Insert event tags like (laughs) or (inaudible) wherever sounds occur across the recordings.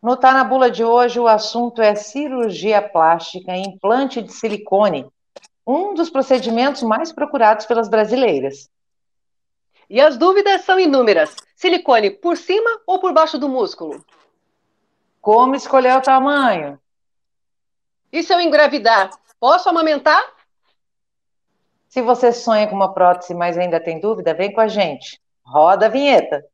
No Tá na Bula de hoje, o assunto é cirurgia plástica e implante de silicone, um dos procedimentos mais procurados pelas brasileiras. E as dúvidas são inúmeras: silicone por cima ou por baixo do músculo? Como escolher o tamanho? E se eu engravidar, posso amamentar? Se você sonha com uma prótese, mas ainda tem dúvida, vem com a gente. Roda a vinheta.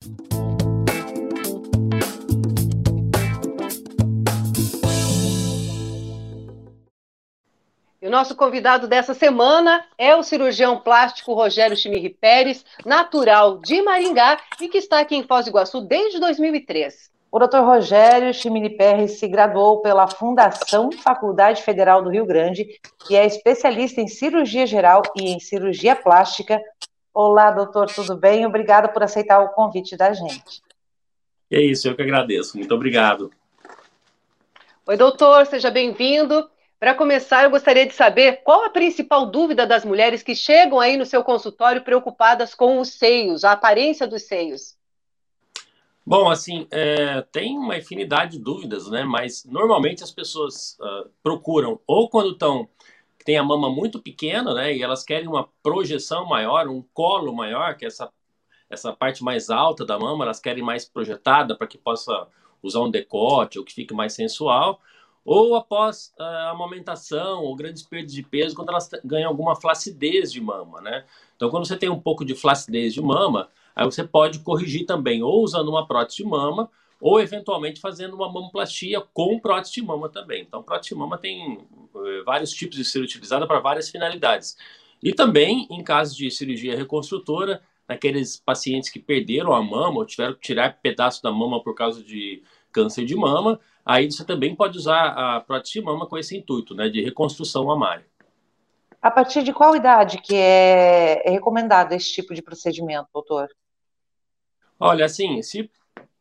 E o nosso convidado dessa semana é o cirurgião plástico Rogério Chimirri Pérez, natural de Maringá e que está aqui em Foz do Iguaçu desde 2003. O Dr. Rogério Chimini Pérez se graduou pela Fundação Faculdade Federal do Rio Grande e é especialista em cirurgia geral e em cirurgia plástica. Olá, doutor, tudo bem? Obrigado por aceitar o convite da gente. É isso, eu que agradeço. Muito obrigado. Oi, doutor, seja bem-vindo. Para começar, eu gostaria de saber qual a principal dúvida das mulheres que chegam aí no seu consultório preocupadas com os seios, a aparência dos seios. Bom, assim, é, tem uma infinidade de dúvidas, né? Mas normalmente as pessoas uh, procuram ou quando estão tem a mama muito pequena, né? E elas querem uma projeção maior, um colo maior, que é essa essa parte mais alta da mama, elas querem mais projetada para que possa usar um decote ou que fique mais sensual ou após a amamentação ou grandes perdas de peso, quando elas ganham alguma flacidez de mama, né? Então, quando você tem um pouco de flacidez de mama, aí você pode corrigir também, ou usando uma prótese de mama, ou eventualmente fazendo uma mamoplastia com prótese de mama também. Então, prótese de mama tem eh, vários tipos de ser utilizada para várias finalidades. E também, em caso de cirurgia reconstrutora, naqueles pacientes que perderam a mama ou tiveram que tirar pedaço da mama por causa de câncer de mama, aí você também pode usar a prótese de mama com esse intuito, né, de reconstrução mamária. A partir de qual idade que é, é recomendado esse tipo de procedimento, doutor? Olha, assim, se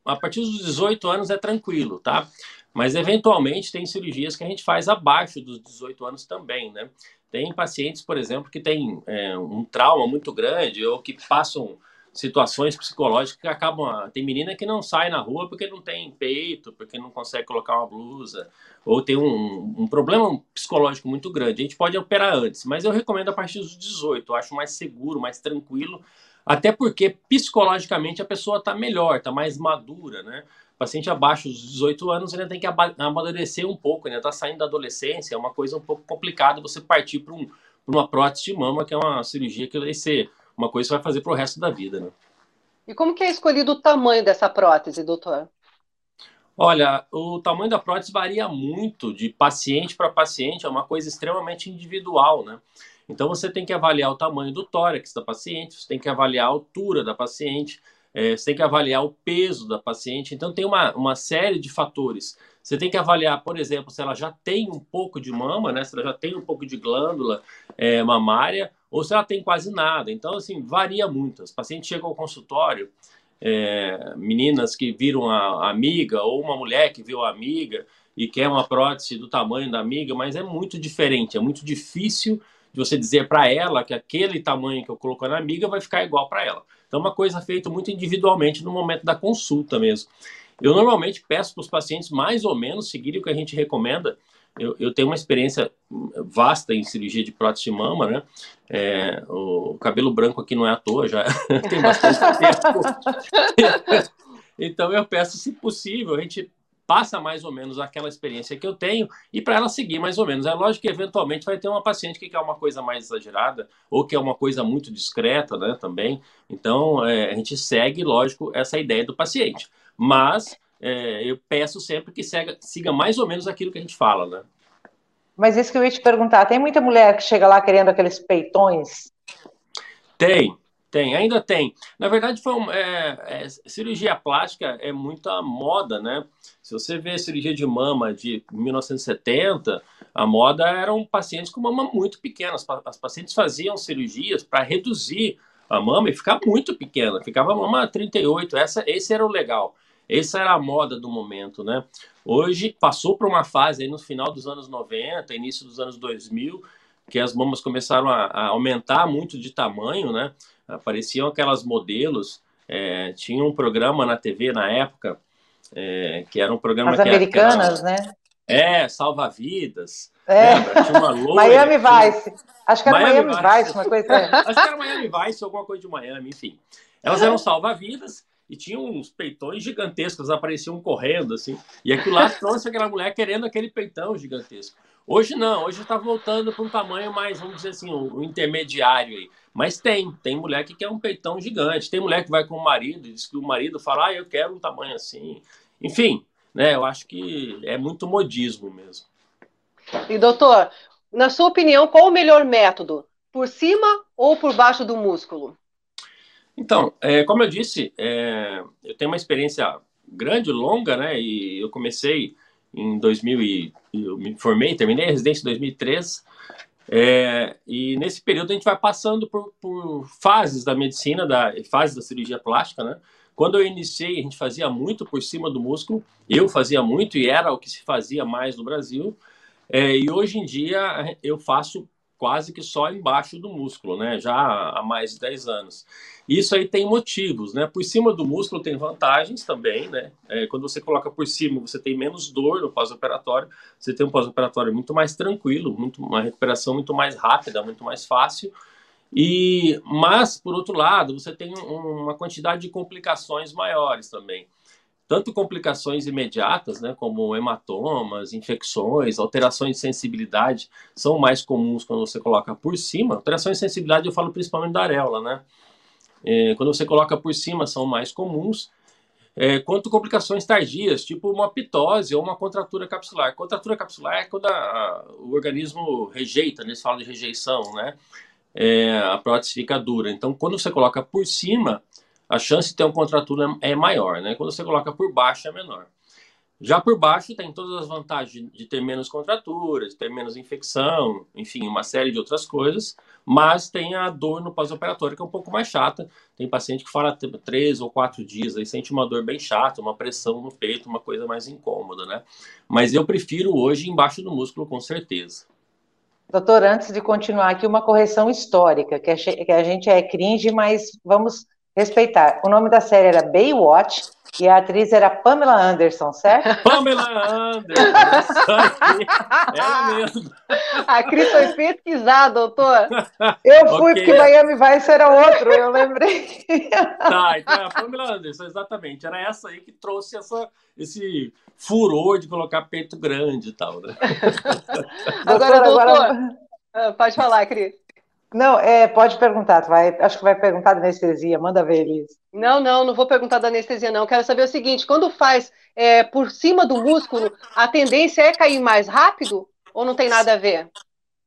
a partir dos 18 anos é tranquilo, tá? Mas eventualmente tem cirurgias que a gente faz abaixo dos 18 anos também, né? Tem pacientes, por exemplo, que têm é, um trauma muito grande ou que passam situações psicológicas que acabam. Ah, tem menina que não sai na rua porque não tem peito, porque não consegue colocar uma blusa, ou tem um, um problema psicológico muito grande. A gente pode operar antes, mas eu recomendo a partir dos 18. Eu acho mais seguro, mais tranquilo, até porque psicologicamente a pessoa está melhor, está mais madura, né? O paciente abaixo dos 18 anos ainda tem que amadurecer um pouco, ainda está saindo da adolescência, é uma coisa um pouco complicada você partir para um, uma prótese de mama, que é uma cirurgia que vai ser uma coisa que você vai fazer para o resto da vida, né? E como que é escolhido o tamanho dessa prótese, doutor? Olha, o tamanho da prótese varia muito de paciente para paciente, é uma coisa extremamente individual, né? Então você tem que avaliar o tamanho do tórax da paciente, você tem que avaliar a altura da paciente, é, você tem que avaliar o peso da paciente. Então tem uma, uma série de fatores. Você tem que avaliar, por exemplo, se ela já tem um pouco de mama, né? Se ela já tem um pouco de glândula é, mamária, ou se ela tem quase nada. Então, assim, varia muito. As pacientes chegam ao consultório, é, meninas que viram a, amiga, ou uma mulher que viu a amiga e quer uma prótese do tamanho da amiga, mas é muito diferente, é muito difícil de você dizer para ela que aquele tamanho que eu coloco na amiga vai ficar igual para ela. Então, é uma coisa feita muito individualmente no momento da consulta mesmo. Eu normalmente peço para os pacientes mais ou menos seguirem o que a gente recomenda, eu, eu, tenho uma experiência vasta em cirurgia de prótese de mama, né? É, o cabelo branco aqui não é à toa, já (laughs) tem bastante tempo. (laughs) então eu peço, se possível, a gente passa mais ou menos aquela experiência que eu tenho e para ela seguir mais ou menos. É lógico que eventualmente vai ter uma paciente que quer uma coisa mais exagerada ou que é uma coisa muito discreta, né, também. Então é, a gente segue, lógico, essa ideia do paciente. Mas é, eu peço sempre que siga, siga mais ou menos aquilo que a gente fala, né? Mas isso que eu ia te perguntar, tem muita mulher que chega lá querendo aqueles peitões? Tem, tem, ainda tem. Na verdade, foi um, é, é, cirurgia plástica é muita moda, né? Se você vê cirurgia de mama de 1970, a moda eram pacientes com mama muito pequena. As, as pacientes faziam cirurgias para reduzir a mama e ficar muito pequena. Ficava a mama 38, essa, esse era o legal. Essa era a moda do momento, né? Hoje passou por uma fase aí no final dos anos 90, início dos anos 2000, que as mamas começaram a, a aumentar muito de tamanho, né? Apareciam aquelas modelos, é, tinha um programa na TV na época é, que era um programa As americanas, era, né? É, salva-vidas. É. Tinha uma loira, Miami Vice. Tinha... Acho que era Miami, Miami Vice, uma coisa. (laughs) Acho que era Miami Vice, alguma coisa de Miami, enfim. Elas eram salva-vidas e tinham uns peitões gigantescos, apareciam correndo, assim. E aquilo lá (laughs) trouxe aquela mulher querendo aquele peitão gigantesco. Hoje não, hoje está voltando para um tamanho mais, vamos dizer assim, um, intermediário aí. Mas tem, tem mulher que quer um peitão gigante, tem mulher que vai com o marido e diz que o marido fala, ah, eu quero um tamanho assim. Enfim, né? Eu acho que é muito modismo mesmo. E doutor, na sua opinião, qual o melhor método? Por cima ou por baixo do músculo? Então, é, como eu disse, é, eu tenho uma experiência grande, longa, né? E eu comecei em 2000 e eu me formei, terminei a residência em 2003. É, e nesse período a gente vai passando por, por fases da medicina, da fases da cirurgia plástica, né? Quando eu iniciei, a gente fazia muito por cima do músculo. Eu fazia muito e era o que se fazia mais no Brasil. É, e hoje em dia eu faço quase que só embaixo do músculo, né? Já há mais de 10 anos. Isso aí tem motivos, né? Por cima do músculo tem vantagens também, né? É, quando você coloca por cima, você tem menos dor no pós-operatório, você tem um pós-operatório muito mais tranquilo, muito, uma recuperação muito mais rápida, muito mais fácil. E, mas, por outro lado, você tem um, uma quantidade de complicações maiores também tanto complicações imediatas, né, como hematomas, infecções, alterações de sensibilidade, são mais comuns quando você coloca por cima. Alterações de sensibilidade eu falo principalmente da areola, né? É, quando você coloca por cima são mais comuns. É, quanto complicações tardias, tipo uma pitose ou uma contratura capsular. Contratura capsular é quando a, a, o organismo rejeita, né? se fala de rejeição, né? É, a prótese fica dura. Então, quando você coloca por cima, a chance de ter uma contratura é maior, né? Quando você coloca por baixo é menor. Já por baixo tem todas as vantagens de ter menos contraturas, de ter menos infecção, enfim, uma série de outras coisas, mas tem a dor no pós-operatório que é um pouco mais chata. Tem paciente que fala três ou quatro dias, aí sente uma dor bem chata, uma pressão no peito, uma coisa mais incômoda, né? Mas eu prefiro hoje embaixo do músculo, com certeza. Doutor, antes de continuar aqui, uma correção histórica, que a gente é cringe, mas vamos respeitar. O nome da série era Baywatch e a atriz era Pamela Anderson, certo? (laughs) Pamela Anderson, é mesmo. A Cris foi pesquisar, doutor. Eu fui okay. porque Miami Vice era outro, eu lembrei. (laughs) Tá, então é a Pamela Anderson, exatamente. Era essa aí que trouxe essa, esse furor de colocar peito grande e tal, né? Agora, doutor, agora... Ah, pode falar, Cris. Não, é, pode perguntar, vai, acho que vai perguntar da anestesia, manda ver, Elis. Não, não, não vou perguntar da anestesia, não. Quero saber o seguinte: quando faz é, por cima do músculo, a tendência é cair mais rápido ou não tem nada a ver?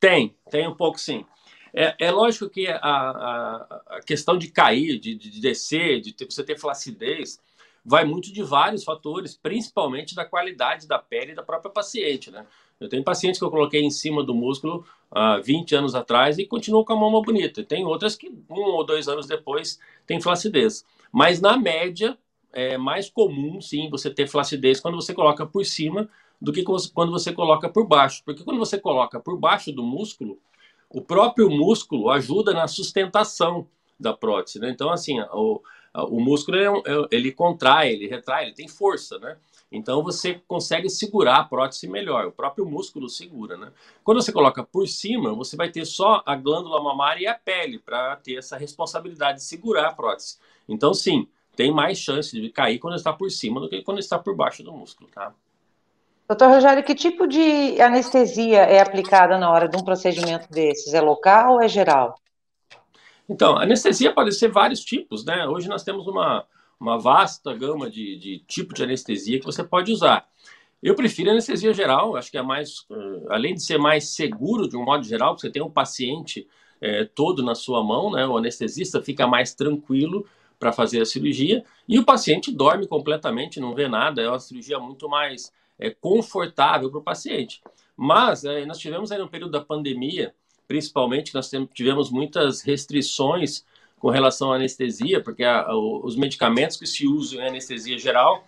Tem, tem um pouco sim. É, é lógico que a, a, a, questão de cair, de, de descer, de ter, você ter flacidez, vai muito de vários fatores, principalmente da qualidade da pele da própria paciente, né? Eu tenho pacientes que eu coloquei em cima do músculo há 20 anos atrás e continuam com a mama bonita. Tem outras que um ou dois anos depois tem flacidez. Mas na média é mais comum, sim, você ter flacidez quando você coloca por cima do que quando você coloca por baixo. Porque quando você coloca por baixo do músculo, o próprio músculo ajuda na sustentação da prótese. Né? Então, assim, o, o músculo é é ele contrai, ele retrai, ele tem força, né? Então você consegue segurar a prótese melhor, o próprio músculo segura, né? Quando você coloca por cima, você vai ter só a glândula mamária e a pele para ter essa responsabilidade de segurar a prótese. Então, sim, tem mais chance de cair quando está por cima do que quando está por baixo do músculo, tá? Doutor Rogério, que tipo de anestesia é aplicada na hora de um procedimento desses? É local ou é geral? Então, anestesia pode ser vários tipos, né? Hoje nós temos uma, uma vasta gama de, de tipo de anestesia que você pode usar. Eu prefiro anestesia geral, acho que é mais, uh, além de ser mais seguro de um modo geral, você tem o um paciente é, todo na sua mão, né? O anestesista fica mais tranquilo para fazer a cirurgia e o paciente dorme completamente, não vê nada, é uma cirurgia muito mais é, confortável para o paciente. Mas nós tivemos aí no período da pandemia, principalmente, nós tivemos muitas restrições com relação à anestesia, porque a, a, os medicamentos que se usam em anestesia geral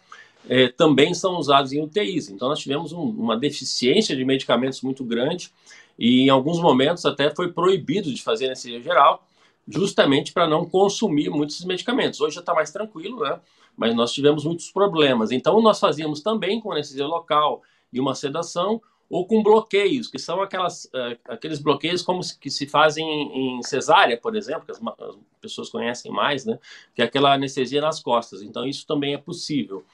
é, também são usados em UTIs. Então, nós tivemos um, uma deficiência de medicamentos muito grande e, em alguns momentos, até foi proibido de fazer anestesia geral, justamente para não consumir muitos medicamentos. Hoje já está mais tranquilo, né? mas nós tivemos muitos problemas. Então, nós fazíamos também com anestesia local e uma sedação, ou com bloqueios, que são aquelas, uh, aqueles bloqueios como se, que se fazem em, em cesárea, por exemplo, que as, as, pessoas conhecem mais, né? Que é aquela anestesia nas costas. Então, isso também é possível.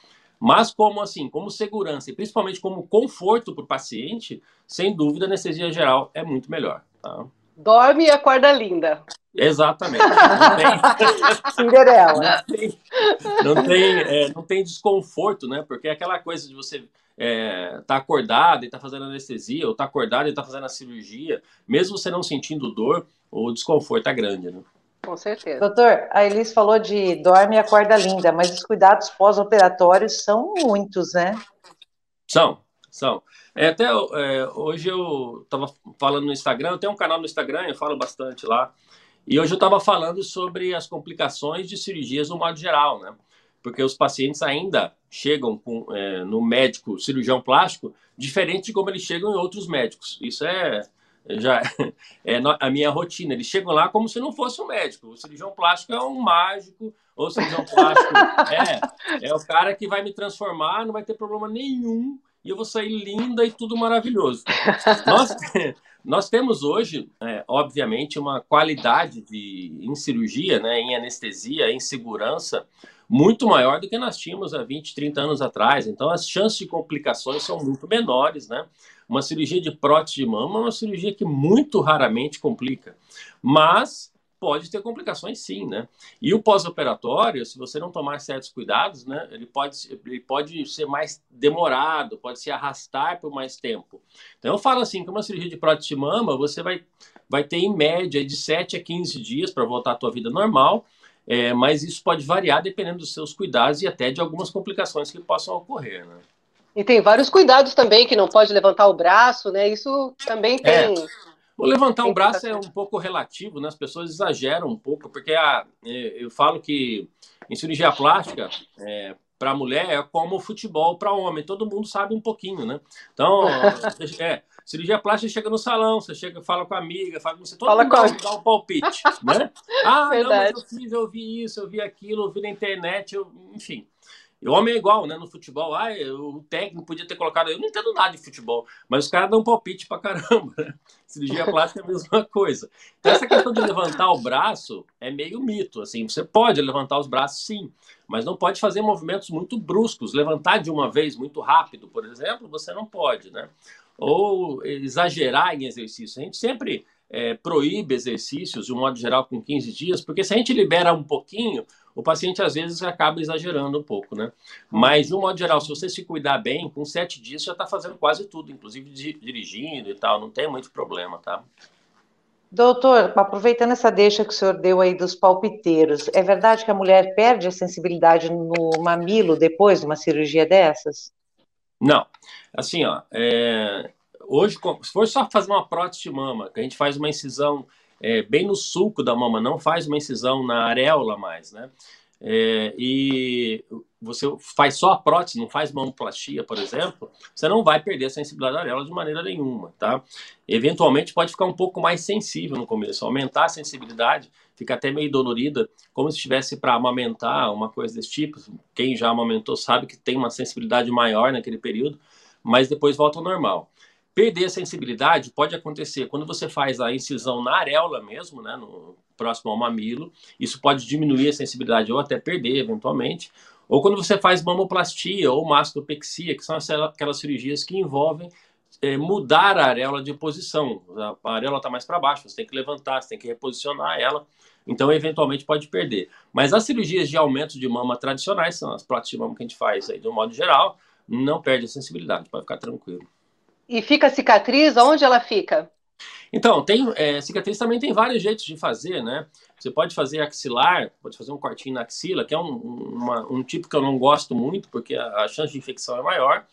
Mas como assim, como segurança e principalmente como conforto para o paciente, sem dúvida a anestesia geral é muito melhor. Tá? Dorme e acorda linda. Exatamente. Não tem... (laughs) Cinderela. Não tem, não tem, é, não tem desconforto, né? Porque é aquela coisa de você é, tá acordado e tá fazendo anestesia, ou tá acordado e tá fazendo a cirurgia, mesmo você não sentindo dor, o desconforto é grande, né? Com certeza. Doutor, a Elis falou de dorme e acorda linda, mas os cuidados pós-operatórios são muitos, né? São, são. É, até é, hoje eu estava falando no Instagram, eu tenho um canal no Instagram, eu falo bastante lá. E hoje eu estava falando sobre as complicações de cirurgias no modo geral, né? Porque os pacientes ainda chegam com, é, no médico cirurgião plástico diferente de como eles chegam em outros médicos. Isso é já (laughs) é a minha rotina. Eles chegam lá como se não fosse um médico. O cirurgião plástico é um mágico, ou o cirurgião plástico (laughs) é, é o cara que vai me transformar, não vai ter problema nenhum e eu vou sair linda e tudo maravilhoso. nós, (laughs) nós temos hoje, é, obviamente, uma qualidade de, em cirurgia, né, em anestesia, em segurança, muito maior do que nós tínhamos há 20, 30 anos atrás. Então, as chances de complicações são muito menores, né? Uma cirurgia de prótese de mama é uma cirurgia que muito raramente complica. Mas pode ter complicações sim, né? E o pós-operatório, se você não tomar certos cuidados, né, ele pode, ele pode ser mais demorado, pode se arrastar por mais tempo. Então eu falo assim, que uma cirurgia de prótese de mama, você vai, vai ter em média de 7 a 15 dias para voltar à tua vida normal, é, mas isso pode variar dependendo dos seus cuidados e até de algumas complicações que possam ocorrer, né? E tem vários cuidados também, que não pode levantar o braço, né? Isso também é. tem... É. O levantar o braço é um pouco relativo, né? As pessoas exageram um pouco, porque a, é, eu falo que em cirurgia plástica, é, para a mulher é como futebol para homem. Todo mundo sabe um pouquinho, né? Então, (laughs) é, cirurgia plástica chega no salão, você chega, fala com a amiga, fala com você, todo fala mundo com... dá um palpite, né? (laughs) Ah, Verdade. não, mas eu fiz, eu vi isso, eu vi aquilo, eu vi na internet, eu, enfim. E homem é igual, né? No futebol, ah, o técnico podia ter colocado. Eu não entendo nada de futebol, mas os caras dão palpite pra caramba. Né? Cirurgia plástica é a mesma coisa. Então, essa questão de levantar o braço é meio mito. Assim, você pode levantar os braços, sim, mas não pode fazer movimentos muito bruscos. Levantar de uma vez muito rápido, por exemplo, você não pode, né? Ou exagerar em exercício. A gente sempre é, proíbe exercícios, de um modo geral, com 15 dias, porque se a gente libera um pouquinho, o paciente às vezes acaba exagerando um pouco, né? Mas, de um modo geral, se você se cuidar bem, com sete dias já está fazendo quase tudo, inclusive dirigindo e tal, não tem muito problema, tá? Doutor, aproveitando essa deixa que o senhor deu aí dos palpiteiros, é verdade que a mulher perde a sensibilidade no mamilo depois de uma cirurgia dessas? Não. Assim, ó, é... hoje, se for só fazer uma prótese de mama, que a gente faz uma incisão é, bem no sulco da mama, não faz uma incisão na areola mais, né? É, e você faz só a prótese, não faz mamoplastia, por exemplo, você não vai perder a sensibilidade da areola de maneira nenhuma, tá? Eventualmente pode ficar um pouco mais sensível no começo, aumentar a sensibilidade, fica até meio dolorida, como se estivesse para amamentar, uma coisa desse tipo. Quem já amamentou sabe que tem uma sensibilidade maior naquele período, mas depois volta ao normal. Perder a sensibilidade pode acontecer quando você faz a incisão na areola mesmo, né, no próximo ao mamilo. Isso pode diminuir a sensibilidade ou até perder eventualmente. Ou quando você faz mamoplastia ou mastopexia, que são aquelas cirurgias que envolvem é, mudar a areola de posição. A areola está mais para baixo, você tem que levantar, você tem que reposicionar ela. Então, eventualmente, pode perder. Mas as cirurgias de aumento de mama tradicionais, são as próteses de mama que a gente faz aí, de um modo geral, não perde a sensibilidade, pode ficar tranquilo. E fica a cicatriz, onde ela fica? Então, tem é, cicatriz também tem vários jeitos de fazer, né? Você pode fazer axilar, pode fazer um cortinho na axila, que é um, uma, um tipo que eu não gosto muito, porque a, a chance de infecção é maior.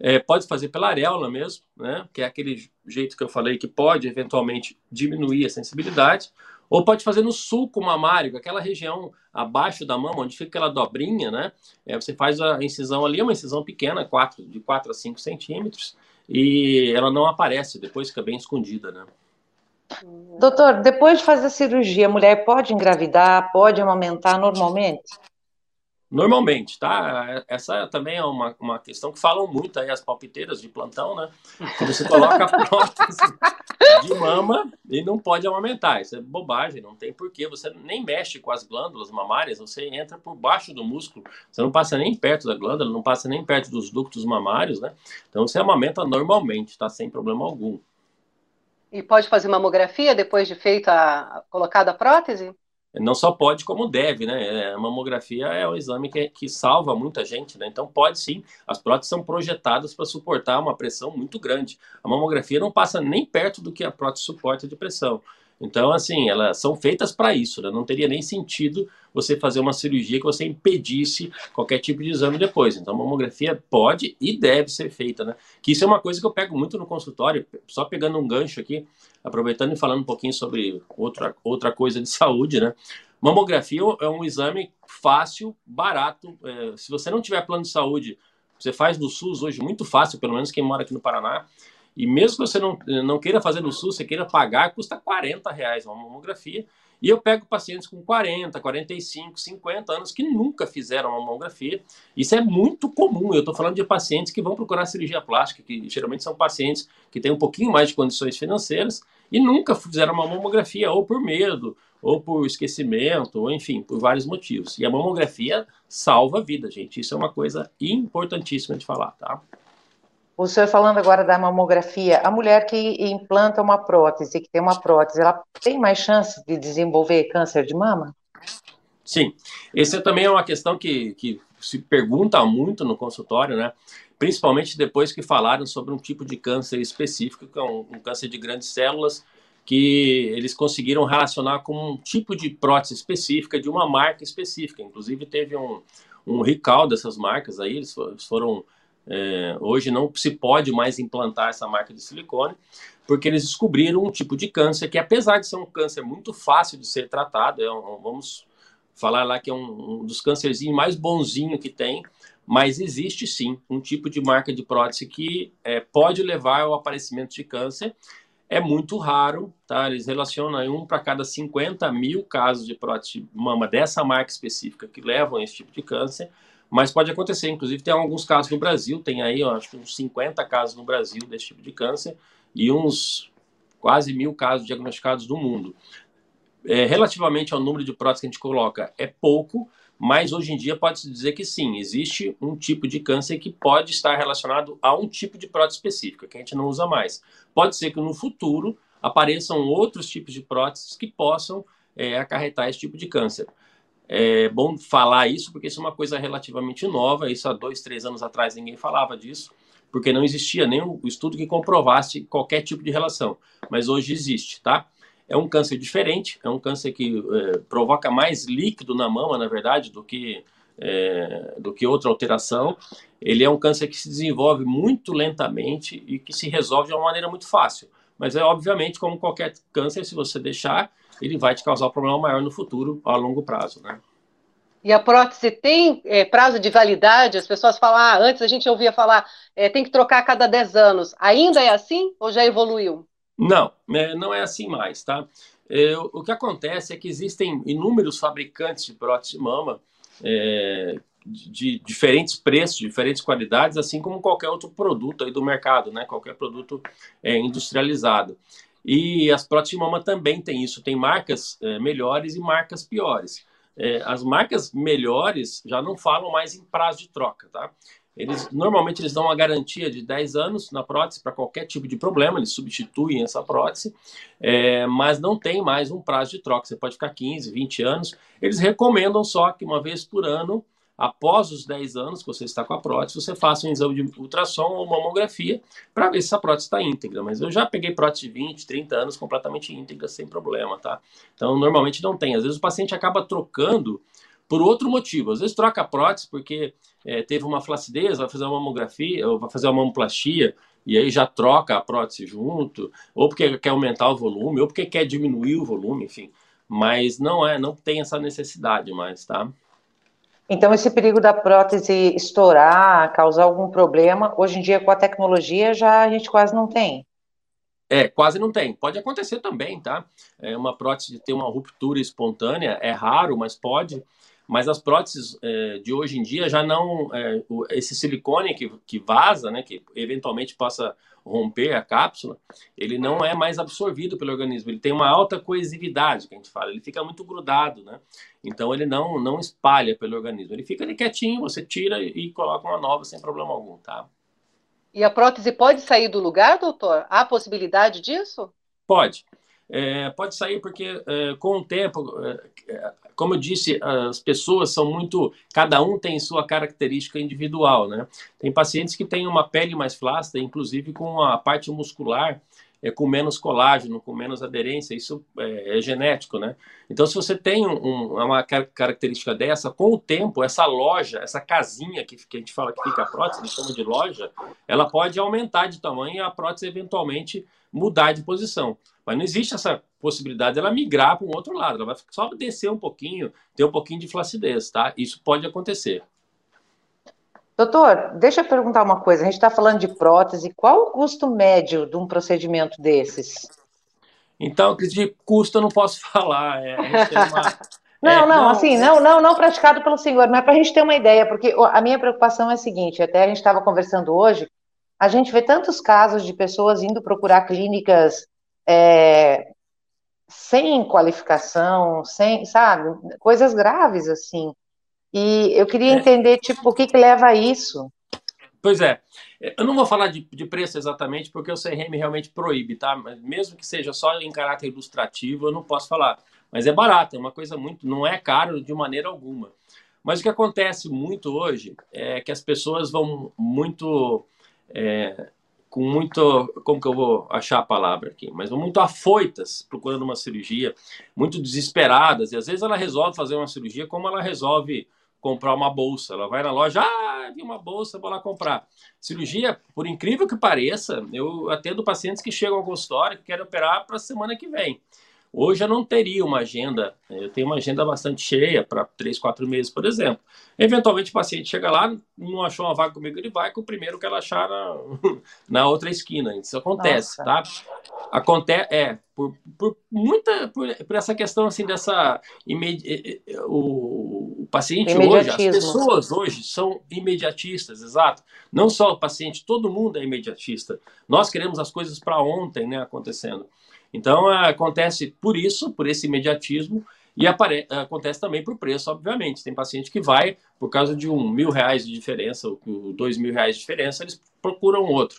É, pode fazer pela areola mesmo, né? Que é aquele jeito que eu falei que pode eventualmente diminuir a sensibilidade. Ou pode fazer no sulco mamário, aquela região abaixo da mama, onde fica aquela dobrinha, né? É, você faz a incisão ali, é uma incisão pequena, 4, de 4 a 5 centímetros e ela não aparece, depois fica bem escondida, né? Doutor, depois de fazer a cirurgia, a mulher pode engravidar, pode amamentar normalmente? Normalmente, tá? Essa também é uma, uma questão que falam muito aí as palpiteiras de plantão, né? Que você coloca a (laughs) prótese e não pode amamentar. Isso é bobagem, não tem porquê. Você nem mexe com as glândulas mamárias, você entra por baixo do músculo. Você não passa nem perto da glândula, não passa nem perto dos ductos mamários, né? Então você amamenta normalmente, tá? Sem problema algum. E pode fazer mamografia depois de feita, colocada a prótese? Não só pode, como deve, né? A mamografia é um exame que, que salva muita gente, né? Então pode sim, as próteses são projetadas para suportar uma pressão muito grande. A mamografia não passa nem perto do que a prótese suporta de pressão. Então, assim, elas são feitas para isso, né? Não teria nem sentido você fazer uma cirurgia que você impedisse qualquer tipo de exame depois. Então, mamografia pode e deve ser feita, né? Que isso é uma coisa que eu pego muito no consultório, só pegando um gancho aqui, aproveitando e falando um pouquinho sobre outra, outra coisa de (laughs) saúde, né? Mamografia é um exame fácil, barato. É, se você não tiver plano de saúde, você faz no SUS hoje muito fácil, pelo menos quem mora aqui no Paraná. E mesmo que você não, não queira fazer no SUS, você queira pagar, custa 40 reais uma mamografia. E eu pego pacientes com 40, 45, 50 anos que nunca fizeram uma mamografia. Isso é muito comum. Eu estou falando de pacientes que vão procurar cirurgia plástica, que geralmente são pacientes que têm um pouquinho mais de condições financeiras e nunca fizeram uma mamografia, ou por medo, ou por esquecimento, ou enfim, por vários motivos. E a mamografia salva a vida, gente. Isso é uma coisa importantíssima de falar, tá? O senhor falando agora da mamografia, a mulher que implanta uma prótese, que tem uma prótese, ela tem mais chance de desenvolver câncer de mama? Sim, essa também é uma questão que, que se pergunta muito no consultório, né? Principalmente depois que falaram sobre um tipo de câncer específico, que é um, um câncer de grandes células, que eles conseguiram relacionar com um tipo de prótese específica, de uma marca específica. Inclusive, teve um, um recall dessas marcas aí, eles foram é, hoje não se pode mais implantar essa marca de silicone, porque eles descobriram um tipo de câncer que, apesar de ser um câncer muito fácil de ser tratado, é um, vamos falar lá que é um, um dos câncerzinhos mais bonzinho que tem, mas existe sim um tipo de marca de prótese que é, pode levar ao aparecimento de câncer. É muito raro, tá? Eles relacionam um para cada 50 mil casos de prótese de mama dessa marca específica que levam a esse tipo de câncer mas pode acontecer. Inclusive, tem alguns casos no Brasil, tem aí, acho que uns 50 casos no Brasil desse tipo de câncer e uns quase mil casos diagnosticados no mundo. É, relativamente ao número de próteses que a gente coloca, é pouco, mas hoje em dia pode-se dizer que sim, existe um tipo de câncer que pode estar relacionado a um tipo de prótese específica, que a gente não usa mais. Pode ser que no futuro apareçam outros tipos de próteses que possam é, acarretar esse tipo de câncer. É bom falar isso porque isso é uma coisa relativamente nova. Isso há dois, três anos atrás ninguém falava disso, porque não existia nenhum estudo que comprovasse qualquer tipo de relação. Mas hoje existe, tá? É um câncer diferente, é um câncer que é, provoca mais líquido na mama, na verdade, do que, é, do que outra alteração. Ele é um câncer que se desenvolve muito lentamente e que se resolve de uma maneira muito fácil. Mas é obviamente, como qualquer câncer, se você deixar, ele vai te causar um problema maior no futuro, a longo prazo, né? E a prótese tem é, prazo de validade? As pessoas falam, ah, antes a gente ouvia falar, é, tem que trocar a cada 10 anos. Ainda é assim ou já evoluiu? Não, é, não é assim mais, tá? É, o que acontece é que existem inúmeros fabricantes de prótese de mama é, de, de, diferentes preços, diferentes qualidades, assim como qualquer outro produto aí do mercado, né? Qualquer produto é, industrializado. E as próteses de mama também tem isso, tem marcas é, melhores e marcas piores. É, as marcas melhores já não falam mais em prazo de troca, tá? Eles normalmente eles dão uma garantia de 10 anos na prótese para qualquer tipo de problema, eles substituem essa prótese, é, mas não tem mais um prazo de troca. Você pode ficar 15, 20 anos. Eles recomendam só que uma vez por ano após os 10 anos que você está com a prótese, você faça um exame de ultrassom ou mamografia para ver se a prótese está íntegra. Mas eu já peguei prótese de 20, 30 anos completamente íntegra, sem problema, tá? Então, normalmente não tem. Às vezes o paciente acaba trocando por outro motivo. Às vezes troca a prótese porque é, teve uma flacidez, vai fazer uma mamografia, ou vai fazer uma mamoplastia, e aí já troca a prótese junto, ou porque quer aumentar o volume, ou porque quer diminuir o volume, enfim. Mas não é, não tem essa necessidade mais, tá? Então, esse perigo da prótese estourar, causar algum problema, hoje em dia com a tecnologia já a gente quase não tem. É, quase não tem. Pode acontecer também, tá? É uma prótese ter uma ruptura espontânea, é raro, mas pode. Mas as próteses é, de hoje em dia já não. É, esse silicone que, que vaza, né, que eventualmente possa romper a cápsula, ele não é mais absorvido pelo organismo. Ele tem uma alta coesividade, que a gente fala. Ele fica muito grudado, né? Então ele não, não espalha pelo organismo. Ele fica ali quietinho, você tira e coloca uma nova sem problema algum, tá? E a prótese pode sair do lugar, doutor? Há possibilidade disso? Pode. É, pode sair porque é, com o tempo, é, como eu disse, as pessoas são muito, cada um tem sua característica individual, né? Tem pacientes que têm uma pele mais flácida, inclusive com a parte muscular é, com menos colágeno, com menos aderência, isso é, é genético, né? Então, se você tem um, uma característica dessa, com o tempo, essa loja, essa casinha que, que a gente fala que fica a prótese, a gente chama de loja, ela pode aumentar de tamanho e a prótese eventualmente mudar de posição. Mas não existe essa possibilidade dela migrar para um outro lado, ela vai só descer um pouquinho, ter um pouquinho de flacidez, tá? Isso pode acontecer. Doutor, deixa eu perguntar uma coisa. A gente está falando de prótese. Qual o custo médio de um procedimento desses? Então, de custo eu não posso (laughs) falar. É, uma... (laughs) não, é, não, não, assim, é... não, não, não praticado pelo senhor, mas para a gente ter uma ideia, porque a minha preocupação é a seguinte: até a gente estava conversando hoje, a gente vê tantos casos de pessoas indo procurar clínicas é, sem qualificação, sem, sabe, coisas graves assim. E eu queria é. entender, tipo, o que, que leva a isso. Pois é. Eu não vou falar de, de, preço exatamente, porque o CRM realmente proíbe, tá? Mas mesmo que seja só em caráter ilustrativo, eu não posso falar. Mas é barato, é uma coisa muito. Não é caro de maneira alguma. Mas o que acontece muito hoje é que as pessoas vão muito. É, com muito. Como que eu vou achar a palavra aqui? Mas vão muito afoitas procurando uma cirurgia, muito desesperadas. E às vezes ela resolve fazer uma cirurgia como ela resolve comprar uma bolsa. Ela vai na loja, ah, vi uma bolsa, vou lá comprar. Cirurgia, por incrível que pareça, eu atendo pacientes que chegam ao consultório que querem operar para a semana que vem. Hoje eu não teria uma agenda, eu tenho uma agenda bastante cheia para três, quatro meses, por exemplo. Eventualmente o paciente chega lá, não achou uma vaga comigo, ele vai com o primeiro que ela achar na, (laughs) na outra esquina. Isso acontece, Nossa. tá? Acontece, é, por, por muita, por, por, essa questão assim dessa, imedi o, o paciente hoje, as pessoas hoje são imediatistas, exato. Não só o paciente, todo mundo é imediatista. Nós queremos as coisas para ontem, né, acontecendo. Então, acontece por isso, por esse imediatismo, e acontece também por preço, obviamente. Tem paciente que vai, por causa de um mil reais de diferença, ou dois mil reais de diferença, eles procuram outro.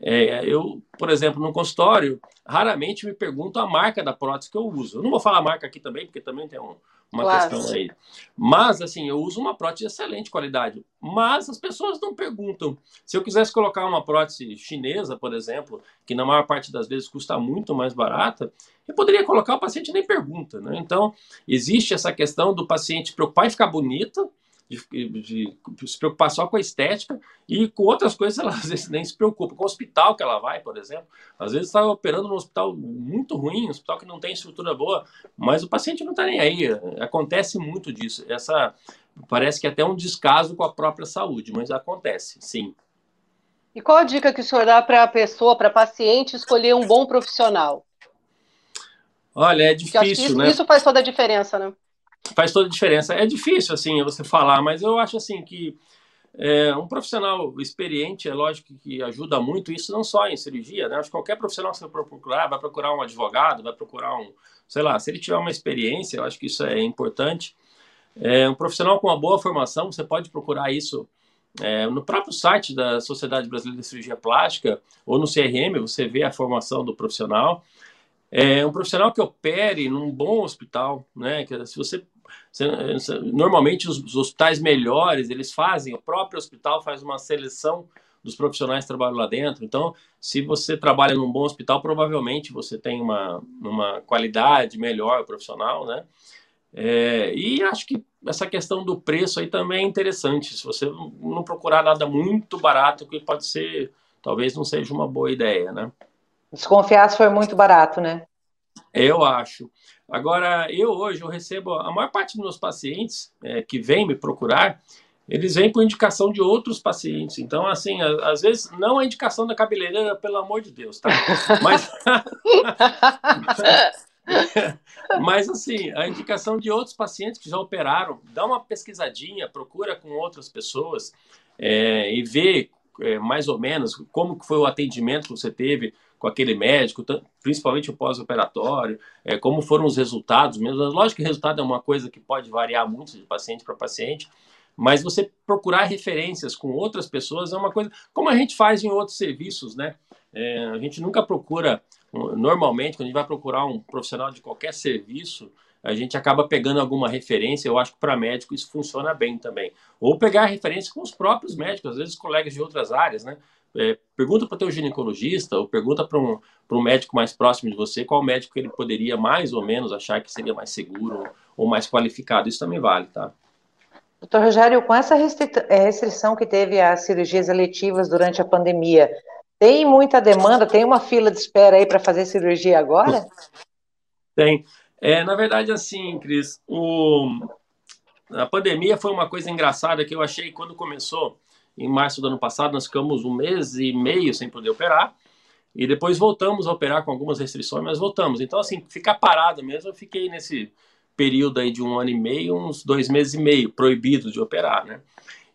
É, eu, por exemplo, no consultório, raramente me pergunto a marca da prótese que eu uso. Eu não vou falar a marca aqui também, porque também tem um, uma claro. questão aí. Mas, assim, eu uso uma prótese de excelente qualidade. Mas as pessoas não perguntam. Se eu quisesse colocar uma prótese chinesa, por exemplo, que na maior parte das vezes custa muito mais barata, eu poderia colocar, o paciente nem pergunta, né? Então, existe essa questão do paciente preocupar em ficar bonita, de, de, se preocupar só com a estética e com outras coisas (laughs) ela às vezes nem se preocupa. Com o hospital que ela vai, por exemplo, às vezes está operando num hospital muito ruim, um hospital que não tem estrutura boa, mas o paciente não está nem aí. Acontece muito disso. Essa parece que é até um descaso com a própria saúde, mas acontece, sim. E qual a dica que o senhor dá para a pessoa, para a paciente, escolher um bom profissional? Olha, é difícil, isso, né? Isso faz toda a diferença, né? Faz toda a diferença. É difícil, assim, você falar, mas eu acho, assim, que é, um profissional experiente, é lógico que ajuda muito, isso não só em cirurgia, né? Acho que qualquer profissional que você procurar, vai procurar um advogado, vai procurar um, sei lá, se ele tiver uma experiência, eu acho que isso é importante. É, um profissional com uma boa formação, você pode procurar isso é, no próprio site da Sociedade Brasileira de Cirurgia Plástica ou no CRM, você vê a formação do profissional. É um profissional que opere num bom hospital, né? Que se você Normalmente, os, os hospitais melhores, eles fazem, o próprio hospital faz uma seleção dos profissionais que trabalham lá dentro. Então, se você trabalha num bom hospital, provavelmente você tem uma, uma qualidade melhor profissional, né? É, e acho que essa questão do preço aí também é interessante. Se você não procurar nada muito barato, que pode ser, talvez não seja uma boa ideia, né? Desconfiar se for muito barato, né? Eu acho. Agora, eu hoje eu recebo a maior parte dos meus pacientes é, que vêm me procurar, eles vêm por indicação de outros pacientes. Então, assim, às vezes não a indicação da cabeleireira, pelo amor de Deus, tá? Mas, (laughs) Mas, assim, a indicação de outros pacientes que já operaram, dá uma pesquisadinha, procura com outras pessoas é, e vê é, mais ou menos como foi o atendimento que você teve com aquele médico, principalmente o pós-operatório, é, como foram os resultados mesmo. Lógico que o resultado é uma coisa que pode variar muito de paciente para paciente, mas você procurar referências com outras pessoas é uma coisa, como a gente faz em outros serviços, né? É, a gente nunca procura, normalmente, quando a gente vai procurar um profissional de qualquer serviço, a gente acaba pegando alguma referência. Eu acho que para médico isso funciona bem também. Ou pegar referência com os próprios médicos, às vezes colegas de outras áreas, né? É, pergunta para o teu ginecologista ou pergunta para um, um médico mais próximo de você qual médico ele poderia mais ou menos achar que seria mais seguro ou mais qualificado. Isso também vale, tá? Doutor Rogério, com essa é, restrição que teve às cirurgias eletivas durante a pandemia, tem muita demanda? Tem uma fila de espera aí para fazer cirurgia agora? Tem. É, na verdade, assim, Cris, o... a pandemia foi uma coisa engraçada que eu achei quando começou, em março do ano passado, nós ficamos um mês e meio sem poder operar, e depois voltamos a operar com algumas restrições, mas voltamos. Então, assim, ficar parado mesmo, eu fiquei nesse período aí de um ano e meio, uns dois meses e meio, proibido de operar, né?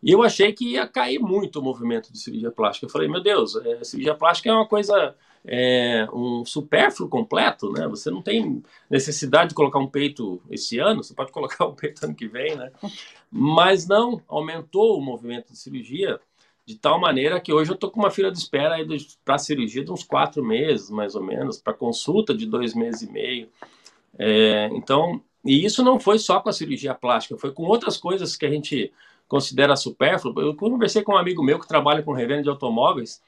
E eu achei que ia cair muito o movimento de cirurgia plástica. Eu falei, meu Deus, é, cirurgia plástica é uma coisa, é, um supérfluo completo, né? Você não tem necessidade de colocar um peito esse ano, você pode (laughs) colocar um peito ano que vem, né? Mas não, aumentou o movimento de cirurgia de tal maneira que hoje eu estou com uma fila de espera para cirurgia de uns quatro meses, mais ou menos, para consulta de dois meses e meio. É, então, e isso não foi só com a cirurgia plástica, foi com outras coisas que a gente considera supérfluo. Eu conversei com um amigo meu que trabalha com revenda de automóveis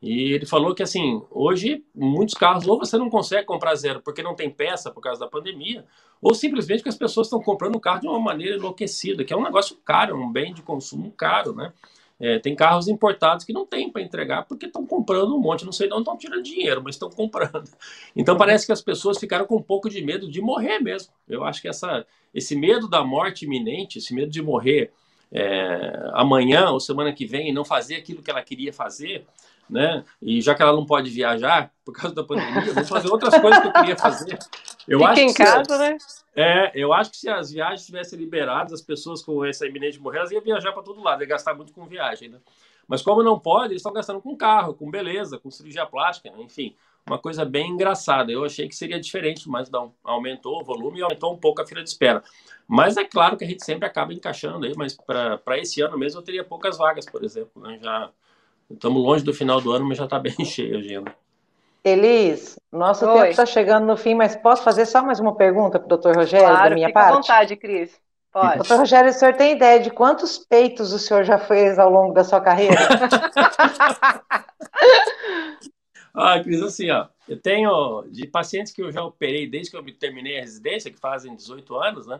e ele falou que, assim, hoje muitos carros ou você não consegue comprar zero porque não tem peça por causa da pandemia, ou simplesmente que as pessoas estão comprando o carro de uma maneira enlouquecida, que é um negócio caro, um bem de consumo caro, né? É, tem carros importados que não tem para entregar porque estão comprando um monte, não sei onde estão tirando dinheiro, mas estão comprando. (laughs) Então parece que as pessoas ficaram com um pouco de medo de morrer mesmo. Eu acho que essa, esse medo da morte iminente, esse medo de morrer é, amanhã ou semana que vem e não fazer aquilo que ela queria fazer, né? E já que ela não pode viajar por causa da pandemia, vou fazer outras coisas que eu queria fazer. Eu Fica acho em casa, né? É, eu acho que se as viagens tivessem liberadas, as pessoas com essa iminente morrer, elas iam viajar para todo lado, ia gastar muito com viagem, né? Mas como não pode, eles estão gastando com carro, com beleza, com cirurgia plástica, né? enfim, uma coisa bem engraçada. Eu achei que seria diferente, mas não, aumentou o volume e aumentou um pouco a fila de espera. Mas é claro que a gente sempre acaba encaixando aí, mas para esse ano mesmo eu teria poucas vagas, por exemplo. Né? Já estamos longe do final do ano, mas já está bem cheia a agenda. Elis, nosso Oi. tempo está chegando no fim, mas posso fazer só mais uma pergunta para o doutor Rogério, claro, da minha fica parte? à vontade, Cris. Pode. Doutor Rogério, o senhor tem ideia de quantos peitos o senhor já fez ao longo da sua carreira? (laughs) ah, Cris, assim, ó, eu tenho de pacientes que eu já operei desde que eu terminei a residência, que fazem 18 anos, né?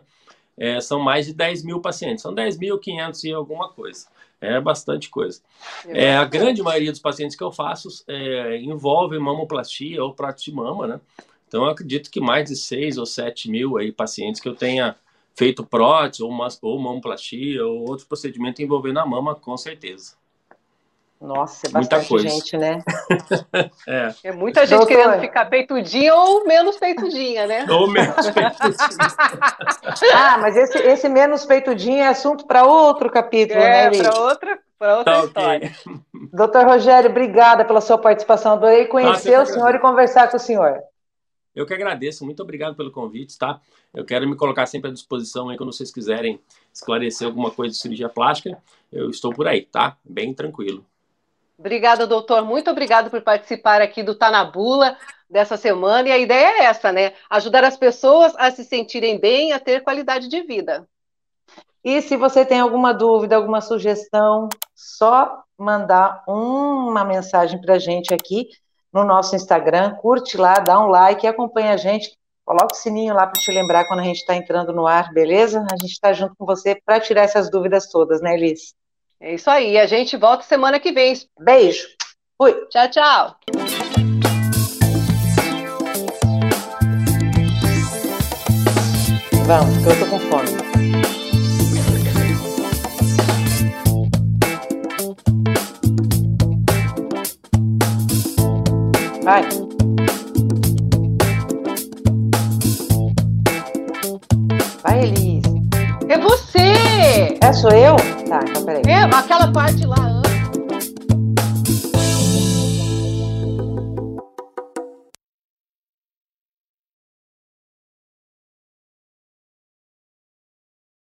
É, são mais de 10 mil pacientes, são 10.500 e alguma coisa. É bastante coisa. É, a grande maioria dos pacientes que eu faço é, envolve mamoplastia ou prato de mama, né? Então, eu acredito que mais de 6 ou 7 mil aí, pacientes que eu tenha feito prótese ou, uma, ou mamoplastia ou outro procedimento envolvendo a mama, com certeza. Nossa, é bastante muita gente, né? (laughs) é. é. muita gente Doutor. querendo ficar peitudinha ou menos peitudinha, né? (laughs) Ou menos peitudinha. ah, mas esse, esse menos peitudinha é assunto para outro capítulo, é, né, para outra, pra outra tá, história. Okay. Doutor Rogério, obrigada pela sua participação. Adorei conhecer ah, o senhor e conversar com o senhor. Eu que agradeço, muito obrigado pelo convite, tá? Eu quero me colocar sempre à disposição aí quando vocês quiserem esclarecer alguma coisa de cirurgia plástica, eu estou por aí, tá? Bem tranquilo. Obrigada, doutor. Muito obrigado por participar aqui do Tá na Bula dessa semana. E a ideia é essa, né? Ajudar as pessoas a se sentirem bem, a ter qualidade de vida. E se você tem alguma dúvida, alguma sugestão, só mandar uma mensagem para a gente aqui no nosso Instagram. Curte lá, dá um like acompanha a gente. Coloca o sininho lá para te lembrar quando a gente está entrando no ar, beleza? A gente está junto com você para tirar essas dúvidas todas, né, Elis? É isso aí. A gente volta semana que vem. Beijo. Fui. Tchau, tchau. Vamos, que eu tô com fome. Vai. É, sou eu? Tá, então peraí. É, aquela parte lá